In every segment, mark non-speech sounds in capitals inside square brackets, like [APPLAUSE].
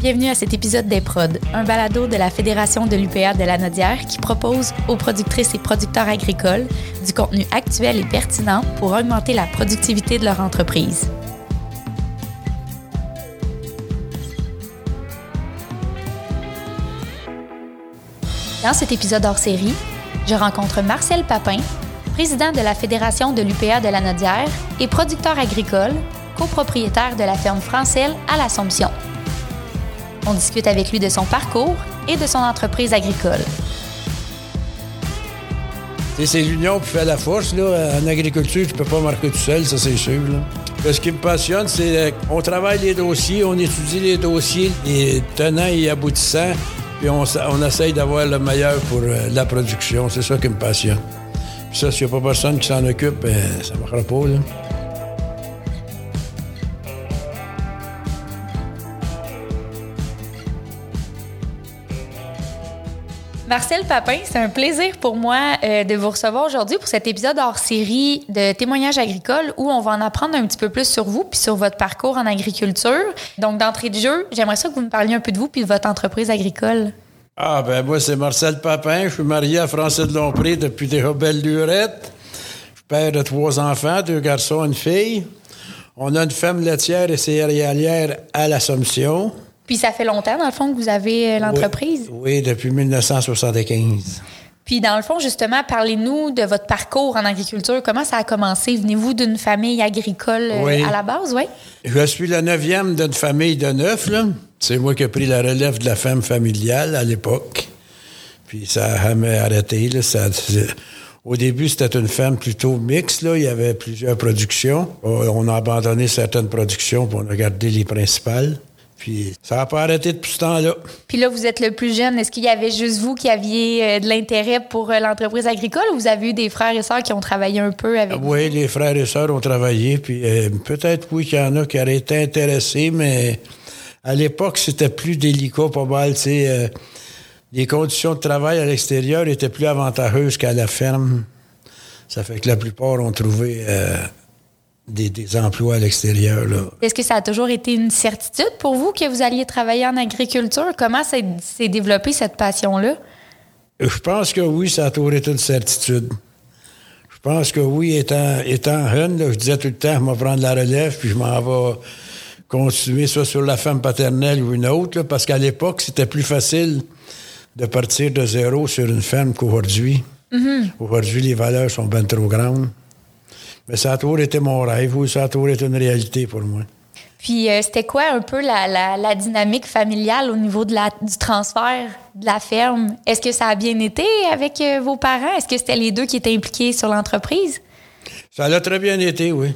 Bienvenue à cet épisode des Prod, un balado de la Fédération de l'UPA de la Nodière qui propose aux productrices et producteurs agricoles du contenu actuel et pertinent pour augmenter la productivité de leur entreprise. Dans cet épisode hors série, je rencontre Marcel Papin, président de la Fédération de l'UPA de la Nodière et producteur agricole, copropriétaire de la ferme Francelle à l'Assomption. On discute avec lui de son parcours et de son entreprise agricole. C'est l'union qui fait la force. Là. En agriculture, tu peux pas marquer tout seul, ça c'est sûr. Ce qui me passionne, c'est qu'on travaille les dossiers, on étudie les dossiers, les tenants et aboutissants, puis on, essaye d'avoir le meilleur pour euh, la production. C'est ça qui me passionne. Puis ça, s'il n'y a pas personne qui s'en occupe, ben, ça ne marchera pas. Marcel Papin, c'est un plaisir pour moi euh, de vous recevoir aujourd'hui pour cet épisode hors série de témoignages agricoles où on va en apprendre un petit peu plus sur vous puis sur votre parcours en agriculture. Donc, d'entrée de jeu, j'aimerais ça que vous me parliez un peu de vous puis de votre entreprise agricole. Ah, ben moi, c'est Marcel Papin. Je suis marié à François de Lompré depuis des belles lurettes. Je suis père de trois enfants, deux garçons, une fille. On a une femme laitière et céréalière à l'Assomption. Puis ça fait longtemps, dans le fond, que vous avez euh, l'entreprise? Oui, oui, depuis 1975. Puis dans le fond, justement, parlez-nous de votre parcours en agriculture. Comment ça a commencé? Venez-vous d'une famille agricole euh, Oui. à la base, oui? Je suis le neuvième d'une famille de neuf. là. C'est moi qui ai pris la relève de la femme familiale à l'époque. Puis ça a jamais arrêté. là. Ça- au début, c'était une ferme plutôt mixte. Là. Il y avait plusieurs productions. On a abandonné certaines productions pour gardé les principales. Puis ça n'a pas arrêté depuis ce temps-là. Puis là, vous êtes le plus jeune. Est-ce qu'il y avait juste vous qui aviez euh, de l'intérêt pour euh, l'entreprise agricole ou vous avez eu des frères et sœurs qui ont travaillé un peu avec vous? Oui, les frères et sœurs ont travaillé, puis euh, peut-être oui qu'il y en a qui auraient été intéressés, mais à l'époque, c'était plus délicat, pas mal. tu sais, euh, les conditions de travail à l'extérieur étaient plus avantageuses qu'à la ferme. Ça fait que la plupart ont trouvé euh, des, des emplois à l'extérieur. Est-ce que ça a toujours été une certitude pour vous que vous alliez travailler en agriculture? Comment s'est développée cette passion-là? Je pense que oui, ça a toujours été une certitude. Je pense que oui, étant, étant jeune, là, je disais tout le temps, je vais prendre la relève, puis je m'en vais continuer soit sur la femme paternelle ou une autre, là, parce qu'à l'époque, c'était plus facile de partir de zéro sur une ferme qu'aujourd'hui. Aujourd'hui, les valeurs sont bien trop grandes. Mais ça a toujours été mon rêve, oui, ça a toujours été une réalité pour moi. Puis euh, c'était quoi un peu la, la- la dynamique familiale au niveau de la, du transfert de la ferme? Est-ce que ça a bien été avec euh, vos parents? Est-ce que c'était les deux qui étaient impliqués sur l'entreprise? Ça a très bien été, oui.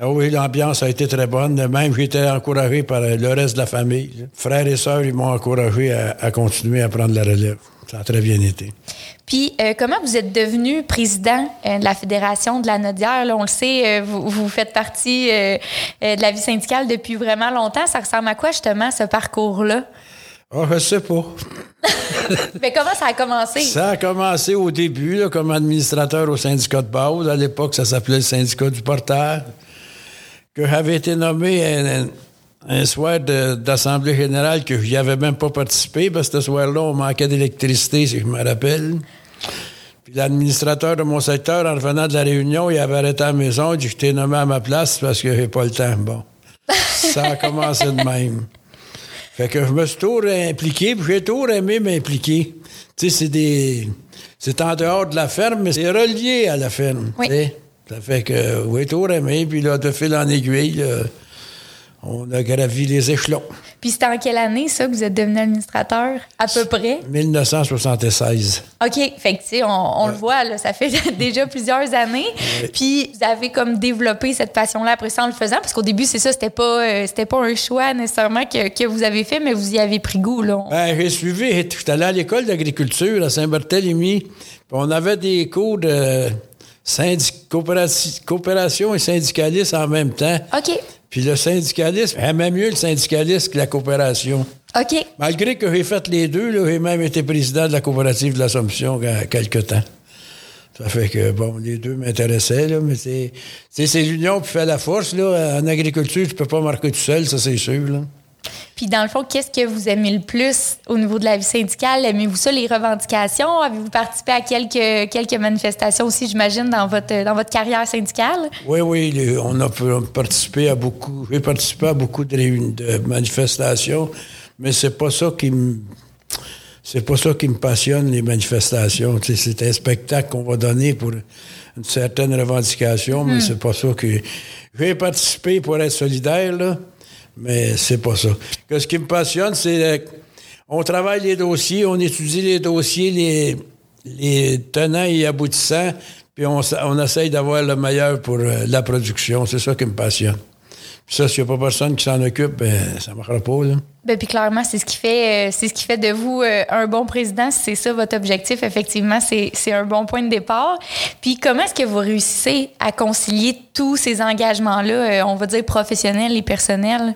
Ah oui, l'ambiance a été très bonne. Même, j'ai été encouragé par euh, le reste de la famille. Frères et sœurs, ils m'ont encouragé à, à continuer à prendre la relève. Ça a très bien été. Puis euh, comment vous êtes devenu président euh, de la Fédération de la Nodière? Là, on le sait, euh, vous, vous faites partie de la vie syndicale depuis vraiment longtemps. Ça ressemble à quoi justement ce parcours-là? Ah, je sais pas. [LAUGHS] Mais comment ça a commencé? Ça a commencé au début là, comme administrateur au syndicat de base. À l'époque, ça s'appelait le syndicat du porteur. Que j'avais été nommé un, un- un soir d'Assemblée générale que j'y avais même pas participé, parce que ce soir-là, on manquait d'électricité, si je me rappelle. Puis l'administrateur de mon secteur, en revenant de la réunion, il avait arrêté à la maison, il dit que je t'ai nommé à ma place parce que j'ai pas le temps. Bon. Ça a commencé de même. Fait que je me suis toujours impliqué, puis j'ai toujours aimé m'impliquer. Tu sais, c'est des. C'est en dehors de la ferme, mais c'est relié à la ferme. Oui. Ça fait que, oui, toujours aimé, puis là, de fil en aiguille, là, on a gravi les échelons. Puis c'était en quelle année, ça, que vous êtes devenu administrateur? À peu près? 1976. OK. Fait que, tu sais, on, on le voit, là, ça fait [LAUGHS] déjà plusieurs années. Puis vous avez comme développé cette passion-là après ça en le faisant, parce qu'au début, c'est ça, c'était pas, euh, c'était pas un choix nécessairement que, que vous avez fait, mais vous y avez pris goût, là. Ben, j'ai suivi, j'étais allé à l'école d'agriculture à Saint-Barthélemy. Puis on avait des cours de coopération et syndicalisme en même temps. OK. Puis le syndicalisme, j'aimais mieux le syndicalisme que la coopération. OK. Malgré que j'ai fait les deux, j'ai même été président de la coopérative de l'Assomption il y a quelque temps. Ça fait que, bon, les deux m'intéressaient, là, mais c'est, c'est, c'est l'union qui fait la force, là. En agriculture, tu peux pas marquer tout seul, ça, c'est sûr, là. Puis dans le fond, qu'est-ce que vous aimez le plus au niveau de la vie syndicale? Aimez-vous ça, les revendications? Avez-vous participé à quelques, quelques manifestations aussi, j'imagine, dans votre, dans votre carrière syndicale? Oui, oui, on a participé à beaucoup, j'ai participé à beaucoup de, de manifestations, mais c'est pas ça qui me c'est pas ça qui me passionne, les manifestations. c'est un spectacle qu'on va donner pour une certaine revendication, mais hmm. c'est pas ça que. J'ai participé pour être solidaire, là, mais c'est pas ça. Que ce qui me passionne, c'est on travaille les dossiers, on étudie les dossiers, les, les tenants et aboutissants, puis on, on essaye d'avoir le meilleur pour euh, la production. C'est ça qui me passionne. Puis ça, s'il n'y a pas personne qui s'en occupe, ben, ça ne marchera pas. Là. Ben, puis clairement, c'est ce qui fait, euh, c'est ce qui fait de vous euh, un bon président. c'est ça votre objectif, effectivement, c'est, un bon point de départ. Puis comment est-ce que vous réussissez à concilier tous ces engagements-là, euh, on va dire professionnels et personnels?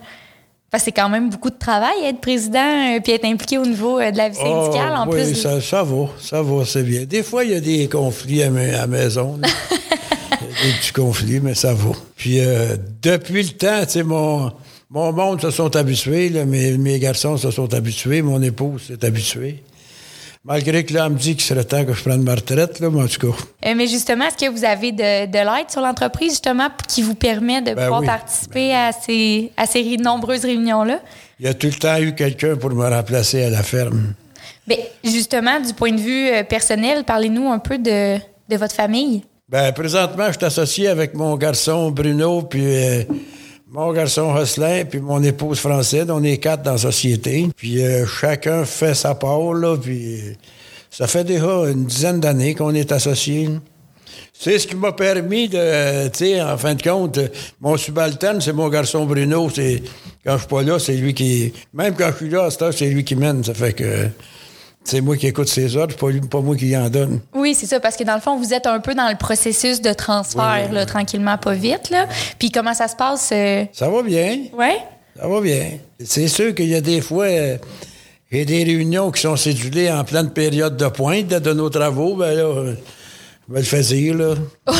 Parce que c'est quand même beaucoup de travail être président puis être impliqué au niveau de la vie syndicale. en oui, plus ça, ça va, ça va, c'est bien. Des fois, il y a des conflits à, la maison. [LAUGHS] des petits conflits, mais ça va. Puis depuis le temps, tu sais, mon mon monde se sont habitués, mes, mes, garçons se sont habitués, mon épouse s'est habituée. Malgré que là, me dit qu'il serait temps que je prenne ma retraite, là, mais en tout cas. Euh, mais justement, est-ce que vous avez de, de l'aide sur l'entreprise, justement, qui vous permet de ben pouvoir participer à, ces, à ces nombreuses réunions-là? Il y a tout le temps eu quelqu'un pour me remplacer à la ferme. Bien, justement, du point de vue euh, personnel, parlez-nous un peu de, de votre famille. Bien, présentement, je suis associé avec mon garçon Bruno, puis euh, mon garçon Rosselin, puis mon épouse française, on est quatre dans la société. Puis euh, chacun fait sa part, là, puis ça fait déjà une dizaine d'années qu'on est associés. C'est ce qui m'a permis de, tu sais, en fin de compte, mon subalterne, c'est mon garçon Bruno. C'est quand je suis pas là, c'est lui qui, même quand je suis là, c'est lui qui mène. Ça fait que c'est moi qui écoute ses ordres, pas, pas moi qui en donne. Oui, c'est ça, parce que dans le fond, vous êtes un peu dans le processus de transfert, là, tranquillement, pas vite. Là. Puis comment ça se passe? Euh? Ça va bien. Oui? Ça va bien. C'est sûr qu'il y a des fois, euh, il y a des réunions qui sont cédulées en pleine période de pointe de, nos travaux. Ben là, vais le faire dire, là. [LAUGHS]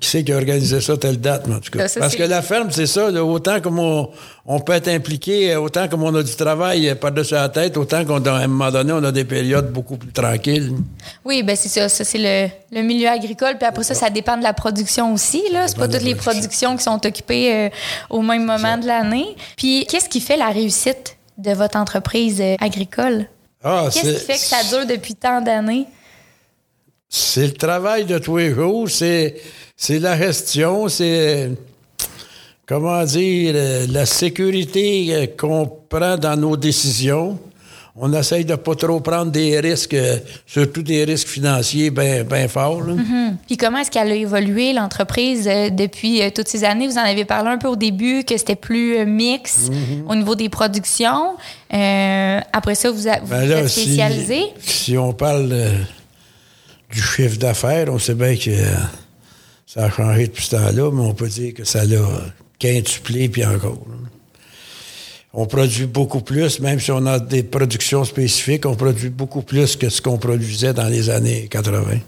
qui c'est qui a organisé ça telle date, en tout cas? Parce que la ferme, c'est ça, autant comme on, peut être impliqué, autant comme on a du travail par-dessus la tête, autant qu'à un moment donné, on a des périodes beaucoup plus tranquilles. Oui, ben c'est ça. Ça, c'est le, milieu agricole. Puis après ça, ça dépend de la production aussi, là. C'est pas toutes les productions qui sont occupées euh, au même moment de l'année. Puis, qu'est-ce qui fait la réussite de votre entreprise euh, agricole? Ah, qu'est-ce qui fait que ça dure depuis tant d'années? C'est le travail de tous les jours, c'est, c'est la gestion, c'est, comment dire, la sécurité qu'on prend dans nos décisions. On essaye de pas trop prendre des risques, surtout des risques financiers bien ben forts. Mm-hmm. Puis comment est-ce qu'elle a évolué, l'entreprise, euh, depuis euh, toutes ces années? Vous en avez parlé un peu au début, que c'était plus euh, mix mm-hmm. au niveau des productions. après ça, vous, vous, ben êtes spécialisé? Si, on parle du chiffre d'affaires. On sait bien que ça a changé depuis ce temps-là, mais on peut dire que ça l'a quintuplé puis encore. On produit beaucoup plus, même si on a des productions spécifiques, on produit beaucoup plus que ce qu'on produisait dans les années 80.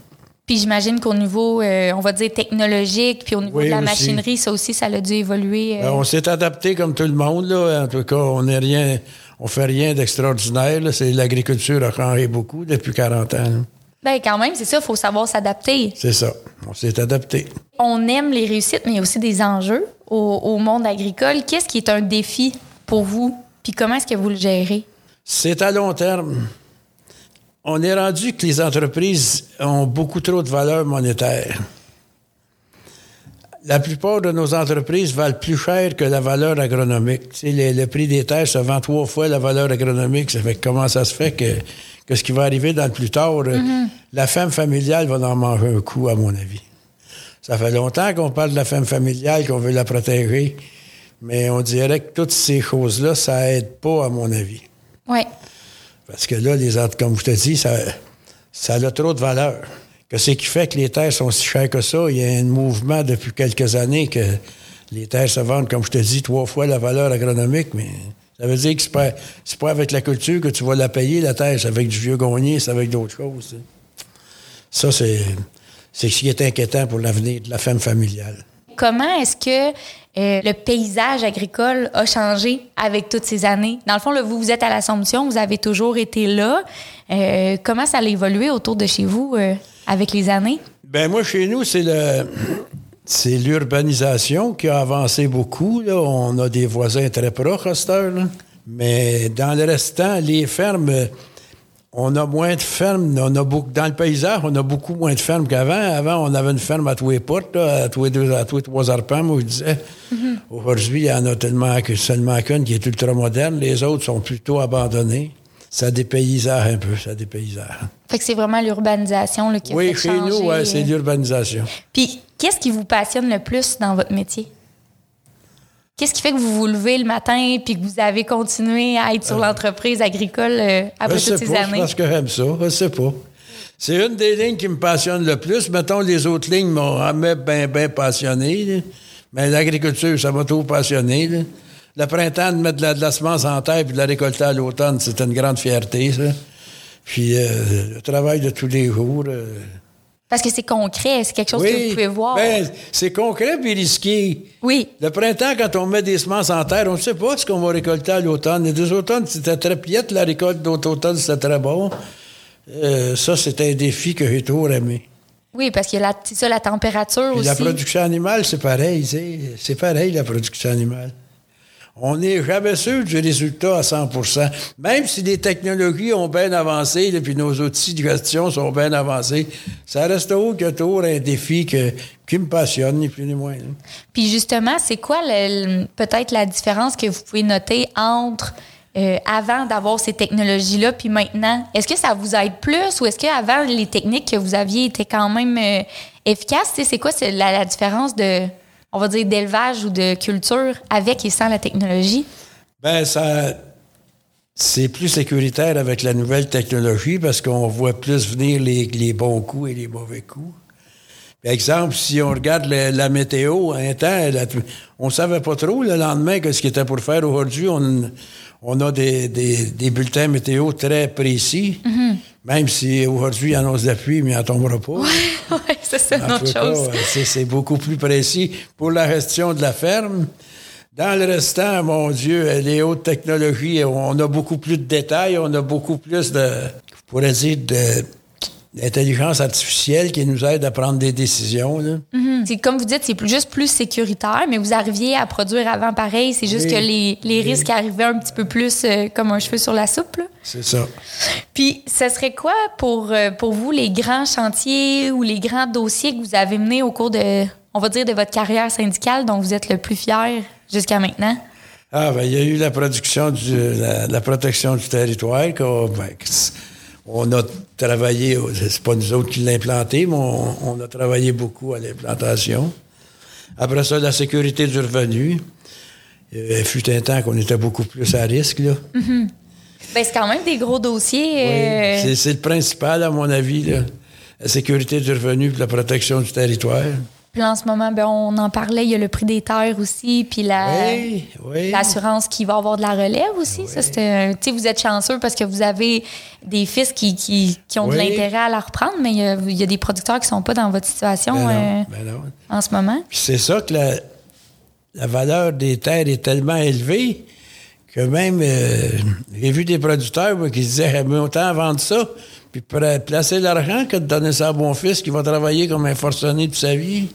Puis j'imagine qu'au niveau, euh, on va dire technologique, puis au niveau de la machinerie, ça aussi, ça a dû évoluer. Euh. Ben, on s'est adapté comme tout le monde, là. En tout cas, on n'est rien, on fait rien d'extraordinaire. C'est l'agriculture a changé beaucoup depuis 40 ans. Ben quand même, c'est ça, il faut savoir s'adapter. C'est ça, on s'est adapté. On aime les réussites, mais il y a aussi des enjeux au, monde agricole. Qu'est-ce qui est un défi pour vous? Puis comment est-ce que vous le gérez? C'est à long terme. On est rendu que les entreprises ont beaucoup trop de valeur monétaire. La plupart de nos entreprises valent plus cher que la valeur agronomique. le, prix des terres se vend trois fois la valeur agronomique. Ça fait comment ça se fait que que ce qui va arriver dans le plus tard, euh, mm-hmm. la femme familiale va en manger un coup, à mon avis. Ça fait longtemps qu'on parle de la femme familiale, qu'on veut la protéger, mais on dirait que toutes ces choses-là, ça aide pas, à mon avis. Oui. Parce que là, les comme je te dis, ça, ça a trop de valeur. Que ce qui fait que les terres sont si chères que ça? Il y a un mouvement depuis quelques années que les terres se vendent, comme je te dis, trois fois la valeur agronomique, mais ça veut dire que c'est pas, pas avec la culture que tu vas la payer, la terre. C'est avec du vieux gagné, c'est avec d'autres choses. Ça, c'est, c'est ce qui est inquiétant pour l'avenir de la femme familiale. Comment est-ce que euh, le paysage agricole a changé avec toutes ces années? Dans le fond, là, vous, vous êtes à l'Assomption, vous avez toujours été là. Euh, comment ça a évolué autour de chez vous euh, avec les années? Ben moi, chez nous, c'est le... C'est l'urbanisation qui a avancé beaucoup. Là. On a des voisins très proches à cette heure. Là. Mais dans le restant, les fermes, on a moins de fermes. On a beaucoup, dans le paysage, on a beaucoup moins de fermes qu'avant. Avant, on avait une ferme à tous les portes, là, à tous les deux, à tous les trois arpents, moi, je disais. Aujourd'hui, il y en a tellement que seulement qu'une qui est ultra moderne. Les autres sont plutôt abandonnés. Ça dépaysage un peu, ça dépaysage. Fait que c'est vraiment l'urbanisation qui a Oui, fait chez changer, nous, ouais, c'est l'urbanisation. Puis, qu'est-ce qui vous passionne le plus dans votre métier? Qu'est-ce qui fait que vous vous levez le matin puis que vous avez continué à être sur l'entreprise agricole euh, après Je toutes ces pas, années? Je pense que j'aime ça. Je sais pas. C'est une des lignes qui me passionne le plus. Mettons, les autres lignes m'ont jamais bien, bien passionné. là. Mais l'agriculture, ça m'a trop passionné. là. Le printemps, de mettre de la, de la semence en terre puis de la récolter à l'automne, c'est une grande fierté, ça. Puis euh, le travail de tous les jours. Parce que c'est concret, c'est quelque chose que vous pouvez voir. Ben, c'est concret puis risqué. oui. Le printemps, quand on met des semences en terre, on ne sait pas ce qu'on va récolter à l'automne. Les deux automnes, c'était très piètre. La récolte d'autres automne, c'était très bon. Euh, ça, c'était un défi que j'ai toujours aimé. Oui, parce que c'est ça, la température Puis aussi. la production animale, c'est pareil. C'est pareil, la production animale. On n'est jamais sûr du résultat à 100% Même si les technologies ont bien avancé, et puis nos outils de gestion sont bien avancés, ça reste haut que toujours un défi qui me passionne, ni plus ni moins. hein. Puis justement, c'est quoi peut-être la différence que vous pouvez noter entre euh, avant d'avoir ces technologies-là puis maintenant? Est-ce que ça vous aide plus ou est-ce qu'avant, les techniques que vous aviez étaient quand même euh, efficaces? C'est quoi la, la différence de, on va dire, d'élevage ou de culture avec et sans la technologie? Ben, ça. C'est plus sécuritaire avec la nouvelle technologie parce qu'on voit plus venir les, les bons coups et les mauvais coups. Par exemple, si on regarde le- la météo, un temps, la- on savait pas trop le lendemain que ce qu'il était pour faire. Aujourd'hui, on, on a des, des- des bulletins météo très précis, même si aujourd'hui, il annonce pluie, mais il n'en tombera pas. oui, c'est ça, cas, chose. euh, c'est- c'est beaucoup plus précis pour la gestion de la ferme. Dans le restant, mon Dieu, les hautes technologies, on a beaucoup plus de détails, on a beaucoup plus de, je pourrais dire, de- d'intelligence artificielle qui nous aide à prendre des décisions. là. Mhm. C'est comme vous dites, c'est plus- juste plus sécuritaire, mais vous arriviez à produire avant pareil. C'est juste Oui. que les, les risques arrivaient un petit peu plus euh, comme un cheveu sur la soupe. C'est ça. Puis, ce serait quoi pour, euh, pour vous les grands chantiers ou les grands dossiers que vous avez menés au cours de, on va dire, de votre carrière syndicale dont vous êtes le plus fier jusqu'à maintenant? Ah, ben, il y a eu la production du, la, la protection du territoire. qu'on- ben, on a travaillé, c'est pas nous autres qui l'avons implanté, mais on, on a travaillé beaucoup à l'implantation. Après ça, la sécurité du revenu. Il fut un temps qu'on était beaucoup plus à risque, là. Ben, c'est quand même des gros dossiers. Oui, euh, c'est- C'est le principal, à mon avis, là. La sécurité du revenu et la protection du territoire. Puis en ce moment, ben, on en parlait, il y a le prix des terres aussi, puis la, Oui, oui. l'assurance qui va avoir de la relève aussi. Ça, c'était, vous êtes chanceux parce que vous avez des fils qui, qui, qui ont de l'intérêt à la reprendre, mais il y a, il y a des producteurs qui sont pas dans votre situation Ben non, euh, ben non. en ce moment. Puis c'est ça que la, la valeur des terres est tellement élevée que même, euh, j'ai vu des producteurs moi, qui se disaient, mais autant vendre ça, puis placer l'argent que de donner ça à mon fils qui va travailler comme un forcené toute sa vie.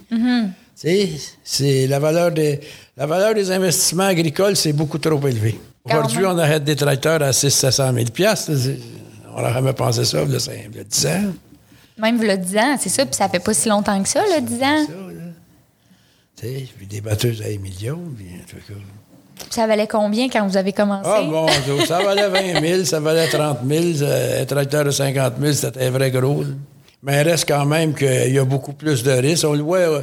Sais, c'est la valeur des, la valeur des investissements agricoles, c'est beaucoup trop élevé. Aujourd'hui, on arrête des tracteurs à 600 000 piastres. C'est- On n'aurait jamais pensé ça, il y a cinq- il y a 10 ans. Même le 10 ans, c'est ça, puis ça fait pas si longtemps que ça, le 10 ans. Ça, là. Tu sais, puis des batteuses à des millions, puis en tout cas. Ça valait combien quand vous avez commencé? Ah bon, ça valait 20 000, ça valait 30 000, euh, un tracteur de 50 000, c'était un vrai gros. là. Mais il reste quand même qu'il y a beaucoup plus de risques. On le voit, euh,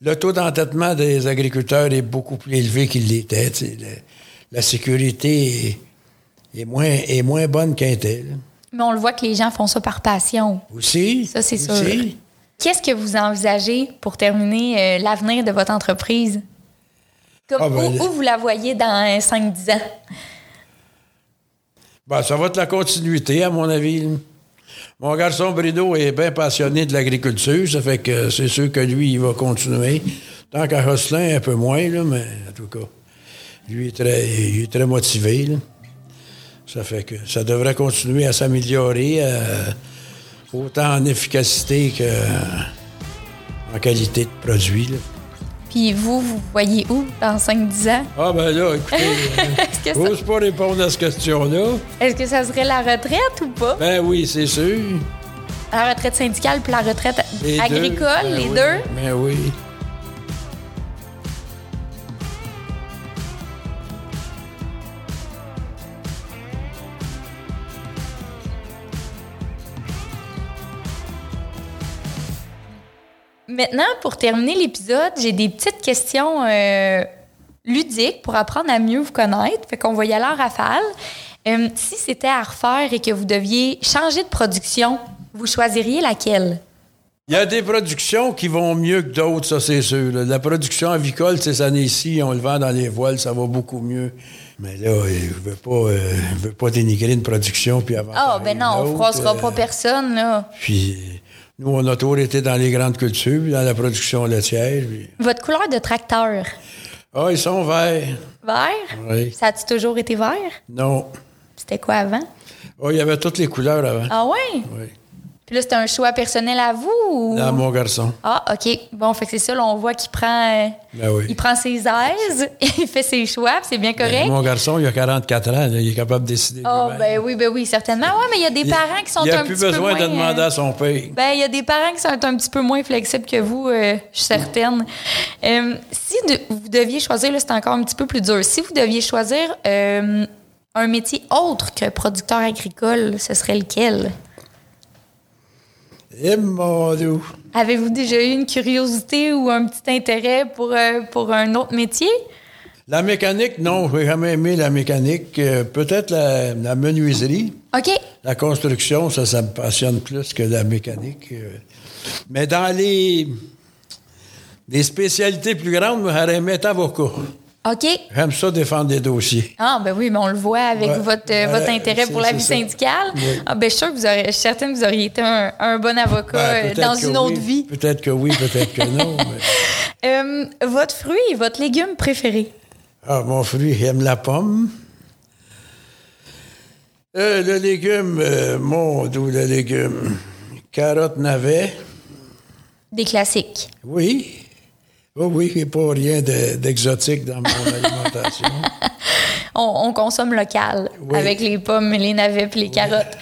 le taux d'entêtement des agriculteurs est beaucoup plus élevé qu'il l'était. La sécurité est, est moins, est moins bonne était. là. Mais on le voit que les gens font ça par passion. Aussi. Ça, c'est sûr. Qu'est-ce que vous envisagez pour terminer euh, l'avenir de votre entreprise? Comme, Ah, ben, où, vous la voyez dans 5-10 ans? Ben, ça va être la continuité, à mon avis. Mon garçon Bruno est bien passionné de l'agriculture, ça fait que c'est sûr que lui, il va continuer. Tant qu'à Rosselin, un peu moins, là, mais en tout cas, lui, il est très, il est très motivé. là. Ça fait que ça devrait continuer à s'améliorer, euh, autant en efficacité qu'en qualité de produit. là. Puis vous, vous voyez où dans 5-10 ans? Ah ben là, écoutez, [LAUGHS] je ça, n'ose pas répondre à cette question-là. est-ce que ça serait la retraite ou pas? Ben oui, c'est sûr. La retraite syndicale puis la retraite Les deux. agricole, Ben les oui, deux? Ben oui. Maintenant, pour terminer l'épisode, j'ai des petites questions euh, ludiques pour apprendre à mieux vous connaître. Fait qu'on va y aller en rafale. Euh, si c'était à refaire et que vous deviez changer de production, vous choisiriez laquelle? Il y a des productions qui vont mieux que d'autres, ça c'est sûr. là. La production avicole, ces années-ci, on le vend dans les voiles, ça va beaucoup mieux. Mais là, euh, je veux pas, euh, je veux pas dénigrer une production puis avant. Ah, ben non, on ne froissera pas personne, là. Puis nous, on a toujours été dans les grandes cultures, puis dans la production laitière. puis- Votre couleur de tracteur, Ah, ils sont verts. vert? Oui. Ça a-tu toujours été vert? Non. C'était quoi avant? Ah, il y avait toutes les couleurs avant. Ah ouais? Oui. Puis là, c'était un choix personnel à vous? Ou... Dans mon garçon. Ah, OK. Bon, fait que c'est ça, là, on voit qu'il prend, euh, Ben oui. il prend ses aises, [LAUGHS] il fait ses choix, c'est bien correct. Mon garçon, il a 44 ans, là, il est capable de décider. Oh, lui-même. ben oui, ben oui, certainement. Ouais, mais il y a des Il- parents qui sont Il un plus petit peu besoin moins... de demander euh, à son père. Ben, il y a des parents qui sont un petit peu moins flexibles que vous, euh, je suis certaine. Euh, si de- vous deviez choisir, là, c'est encore un petit peu plus dur. Si vous deviez choisir euh, un métier autre que producteur agricole, ce serait lequel? Eh, mon Dieu. Avez-vous déjà eu une curiosité ou un petit intérêt pour, euh, pour un autre métier? La mécanique, non, j'ai jamais aimé la mécanique. Euh, Peut-être la, la menuiserie. OK. La construction, ça, ça me passionne plus que la mécanique. euh. Mais dans les, les spécialités plus grandes, j'aurais aimé être avocat. OK. J'aime ça défendre des dossiers. Ah, ben oui, mais on le voit avec Ouais. votre, euh, votre intérêt pour la vie ça. syndicale. Oui. Ah, ben, je suis sûre que vous suis certaine que vous auriez été un, un bon avocat Ben, euh, dans une autre oui, vie. Peut-être que oui, peut-être que non. [LAUGHS] mais- Euh, votre fruit et votre légume préféré? Ah, mon fruit, j'aime la pomme. Euh, le légume, mon doux, le légume. Carotte, navet. Des classiques. Oui. Oh oui, il n'y a pas rien de- d'exotique dans mon [LAUGHS] alimentation. On, on consomme local Oui. avec les pommes, les navets puis les carottes.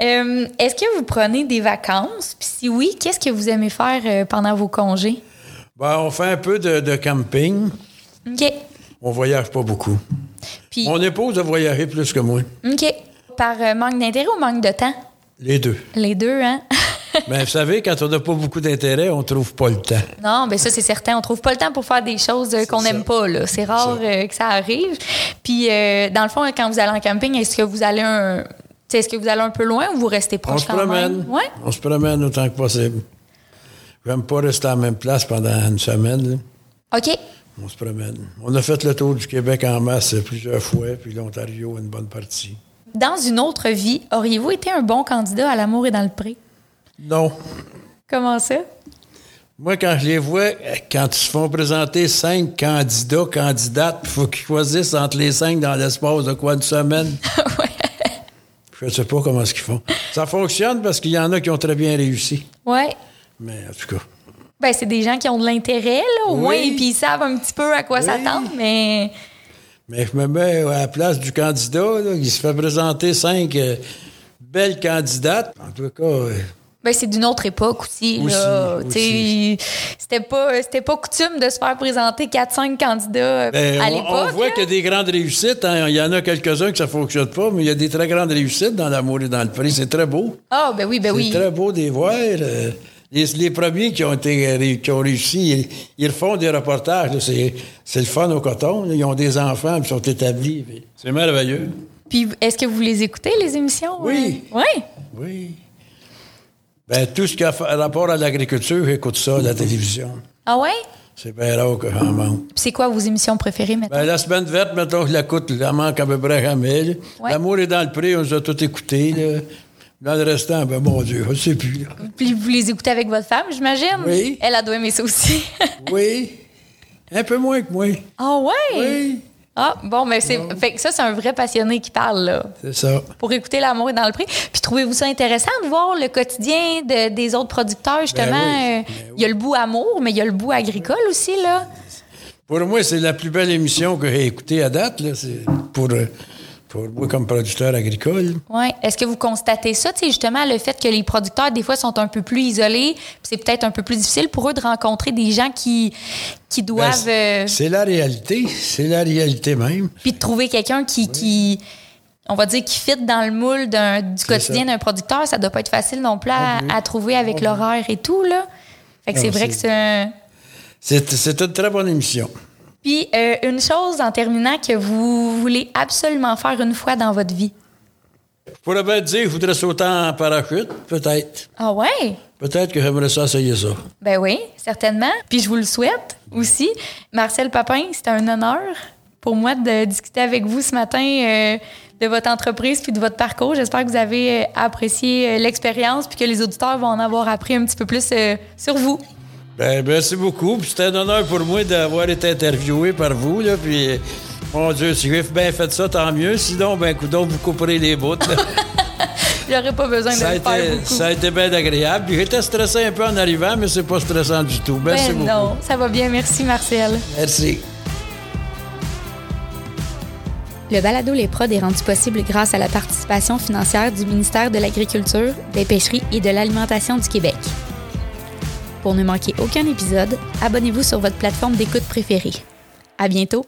Euh, Est-ce que vous prenez des vacances? Puis si oui, qu'est-ce que vous aimez faire euh, pendant vos congés? Ben, on fait un peu de, de camping. OK. On voyage pas beaucoup. Puis, Mon épouse a voyagé plus que moi. OK. Par euh, manque d'intérêt ou manque de temps? Les deux. Les deux, hein? Mais [LAUGHS] vous savez, quand on n'a pas beaucoup d'intérêt, on trouve pas le temps. Non, ben ça, c'est certain. On trouve pas le temps pour faire des choses euh, qu'on n'aime pas. là. C'est rare euh, que ça arrive. Puis, euh, dans le fond, quand vous allez en camping, est-ce que vous allez un... Est-ce que vous allez un peu loin ou vous restez On proche se quand même? promène. Ouais. On se promène autant que possible. J'aime pas rester à la même place pendant une semaine. là. OK. On se promène. On a fait le tour du Québec en masse plusieurs fois, puis l'Ontario une bonne partie. Dans une autre vie, auriez-vous été un bon candidat à l'amour et dans le pré? Non. Comment ça? Moi, quand je les vois, quand ils se font présenter cinq candidats, candidates, il faut qu'ils choisissent entre les cinq dans l'espace de quoi, une semaine? [LAUGHS] Je ne sais pas comment est-ce qu'ils font. Ça fonctionne parce qu'il y en a qui ont très bien réussi. Ouais. Mais en tout cas, Ben, c'est des gens qui ont de l'intérêt, là, au Oui. moins, et puis ils savent un petit peu à quoi Oui. s'attendre, mais. mais je me mets à la place du candidat, là, qui se fait présenter cinq euh, belles candidates. En tout cas, euh, Ben, c'est d'une autre époque aussi. Aussi, C'était pas, c'était pas coutume de se faire présenter 4-5 candidats ben, à l'époque. on, voit qu'il y a des grandes réussites. hein. Il y en a quelques-uns que ça ne fonctionne pas, mais il y a des très grandes réussites dans l'amour et dans le prix. C'est très beau. Ah, ben oui, ben oui. C'est très beau de les voir. euh, Les, les premiers qui ont, été, euh, qui ont réussi, ils, ils font des reportages. C'est c'est le fun au coton. là. Ils ont des enfants, ils sont établis. C'est merveilleux. Puis, est-ce que vous les écoutez, les émissions? Oui. Oui. Oui. Ben, tout ce qui a rapport à l'agriculture, j'écoute ça à la télévision. Ah ouais? C'est bien rare que j'en manque. Puis c'est quoi vos émissions préférées maintenant? Ben, la semaine verte, mettons, je l'écoute, je la manque à peu près jamais. Ouais. L'amour est dans le prix, on nous a tout écouté. là. Dans le restant, ben mon Dieu, je ne sais plus. là. Puis vous les écoutez avec votre femme, j'imagine? Oui. Elle a doit aimer ça aussi. Oui, un peu moins que moi. Ah ouais? Oui, Ah, bon, mais c'est. Fait que ça, c'est un vrai passionné qui parle, là. c'est ça. Pour écouter L'amour est dans le prix. Puis trouvez-vous ça intéressant de voir le quotidien de- des autres producteurs, justement? Ben oui, euh, Il y a le bout amour, mais il y a le bout agricole aussi, là. Pour moi, c'est la plus belle émission que j'ai écoutée à date. Là. C'est pour, euh, pour moi, comme producteur agricole. Oui. Est-ce que vous constatez ça, tu sais, justement, le fait que les producteurs, des fois, sont un peu plus isolés, puis c'est peut-être un peu plus difficile pour eux de rencontrer des gens qui, qui Ben, doivent. c'est- euh, c'est la réalité. C'est la réalité même. puis de trouver quelqu'un qui, qui, on va dire, qui fit dans le moule du quotidien d'un producteur, ça doit pas être facile non plus à, à trouver avec l'horaire et tout, là. Fait que c'est vrai que c'est un. C'est c'est une très bonne émission. Puis, euh, une chose en terminant que vous voulez absolument faire une fois dans votre vie. Je pourrais bien dire, je voudrais sauter en parachute, peut-être. Ah ouais? Peut-être que j'aimerais ça essayer ça. Ben oui, certainement. Puis je vous le souhaite aussi. Marcel Papin, c'était un honneur pour moi de discuter avec vous ce matin euh, de votre entreprise puis de votre parcours. J'espère que vous avez euh, apprécié l'expérience puis que les auditeurs vont en avoir appris un petit peu plus euh, sur vous. Ben, merci beaucoup. Puis C'était un honneur pour moi d'avoir été interviewé par vous. Là, puis, mon Dieu, si j'ai bien fait ça, tant mieux. Sinon, ben, coudonc, vous couperez les bouts. [LAUGHS] J'aurais pas besoin de ça, le faire été, beaucoup. ça a été bien agréable. Puis J'étais stressé un peu en arrivant, mais c'est pas stressant du tout. Merci Ben beaucoup. non, ça va bien. Merci, Marcel. Merci. Le balado Les Prods est rendu possible grâce à la participation financière du ministère de l'Agriculture, des Pêcheries et de l'Alimentation du Québec. Pour ne manquer aucun épisode, abonnez-vous sur votre plateforme d'écoute préférée. À bientôt!